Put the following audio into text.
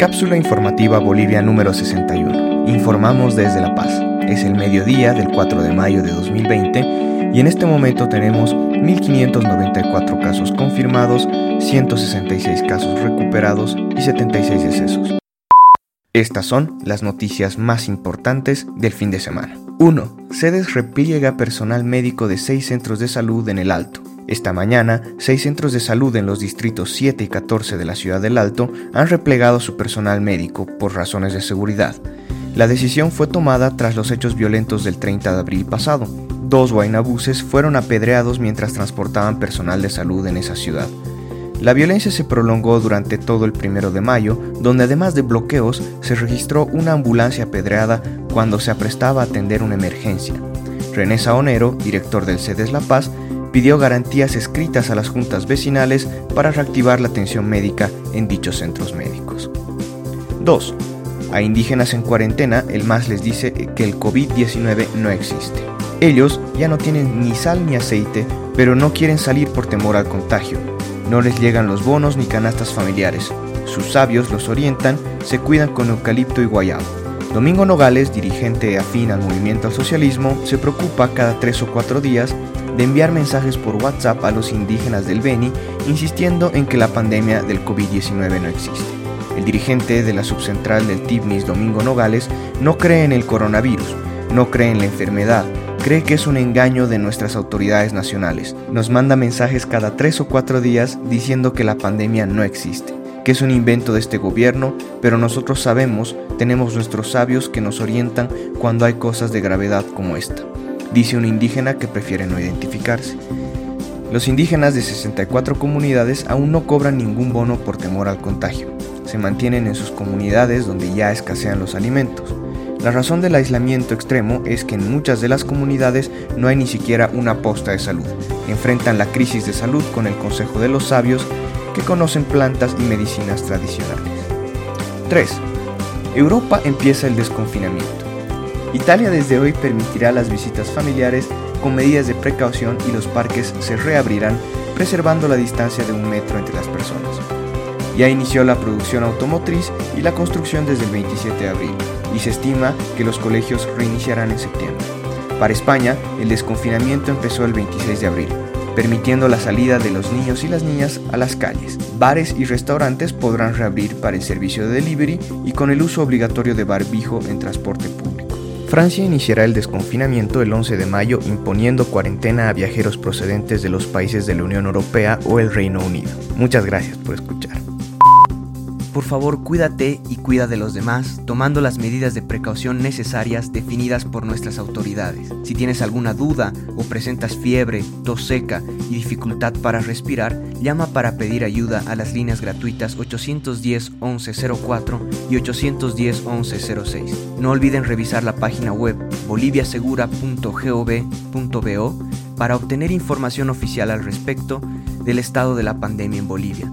Cápsula informativa Bolivia número 61. Informamos desde La Paz. Es el mediodía del 4 de mayo de 2020 y en este momento tenemos 1.594 casos confirmados, 166 casos recuperados y 76 decesos. Estas son las noticias más importantes del fin de semana. 1. Sedes repliega personal médico de 6 centros de salud en el Alto. Esta mañana, seis centros de salud en los distritos 7 y 14 de la ciudad del Alto han replegado su personal médico por razones de seguridad. La decisión fue tomada tras los hechos violentos del 30 de abril pasado. Dos guaynabuses fueron apedreados mientras transportaban personal de salud en esa ciudad. La violencia se prolongó durante todo el primero de mayo, donde además de bloqueos se registró una ambulancia apedreada cuando se aprestaba a atender una emergencia. René Saonero, director del CEDES La Paz, pidió garantías escritas a las juntas vecinales para reactivar la atención médica en dichos centros médicos. 2. A indígenas en cuarentena, el MAS les dice que el COVID-19 no existe. Ellos ya no tienen ni sal ni aceite, pero no quieren salir por temor al contagio. No les llegan los bonos ni canastas familiares. Sus sabios los orientan, se cuidan con eucalipto y guayabo. Domingo Nogales, dirigente afín al movimiento al socialismo, se preocupa cada tres o cuatro días de enviar mensajes por WhatsApp a los indígenas del Beni insistiendo en que la pandemia del COVID-19 no existe. El dirigente de la subcentral del TIBNIS, Domingo Nogales, no cree en el coronavirus, no cree en la enfermedad, cree que es un engaño de nuestras autoridades nacionales. Nos manda mensajes cada tres o cuatro días diciendo que la pandemia no existe, que es un invento de este gobierno, pero nosotros sabemos, tenemos nuestros sabios que nos orientan cuando hay cosas de gravedad como esta dice un indígena que prefiere no identificarse. Los indígenas de 64 comunidades aún no cobran ningún bono por temor al contagio. Se mantienen en sus comunidades donde ya escasean los alimentos. La razón del aislamiento extremo es que en muchas de las comunidades no hay ni siquiera una posta de salud. Enfrentan la crisis de salud con el consejo de los sabios que conocen plantas y medicinas tradicionales. 3. Europa empieza el desconfinamiento. Italia desde hoy permitirá las visitas familiares con medidas de precaución y los parques se reabrirán preservando la distancia de un metro entre las personas. Ya inició la producción automotriz y la construcción desde el 27 de abril y se estima que los colegios reiniciarán en septiembre. Para España, el desconfinamiento empezó el 26 de abril, permitiendo la salida de los niños y las niñas a las calles. Bares y restaurantes podrán reabrir para el servicio de delivery y con el uso obligatorio de barbijo en transporte público. Francia iniciará el desconfinamiento el 11 de mayo imponiendo cuarentena a viajeros procedentes de los países de la Unión Europea o el Reino Unido. Muchas gracias por escuchar. Por favor, cuídate y cuida de los demás, tomando las medidas de precaución necesarias definidas por nuestras autoridades. Si tienes alguna duda o presentas fiebre, tos seca y dificultad para respirar, llama para pedir ayuda a las líneas gratuitas 810 1104 y 810 1106. No olviden revisar la página web boliviasegura.gov.bo para obtener información oficial al respecto del estado de la pandemia en Bolivia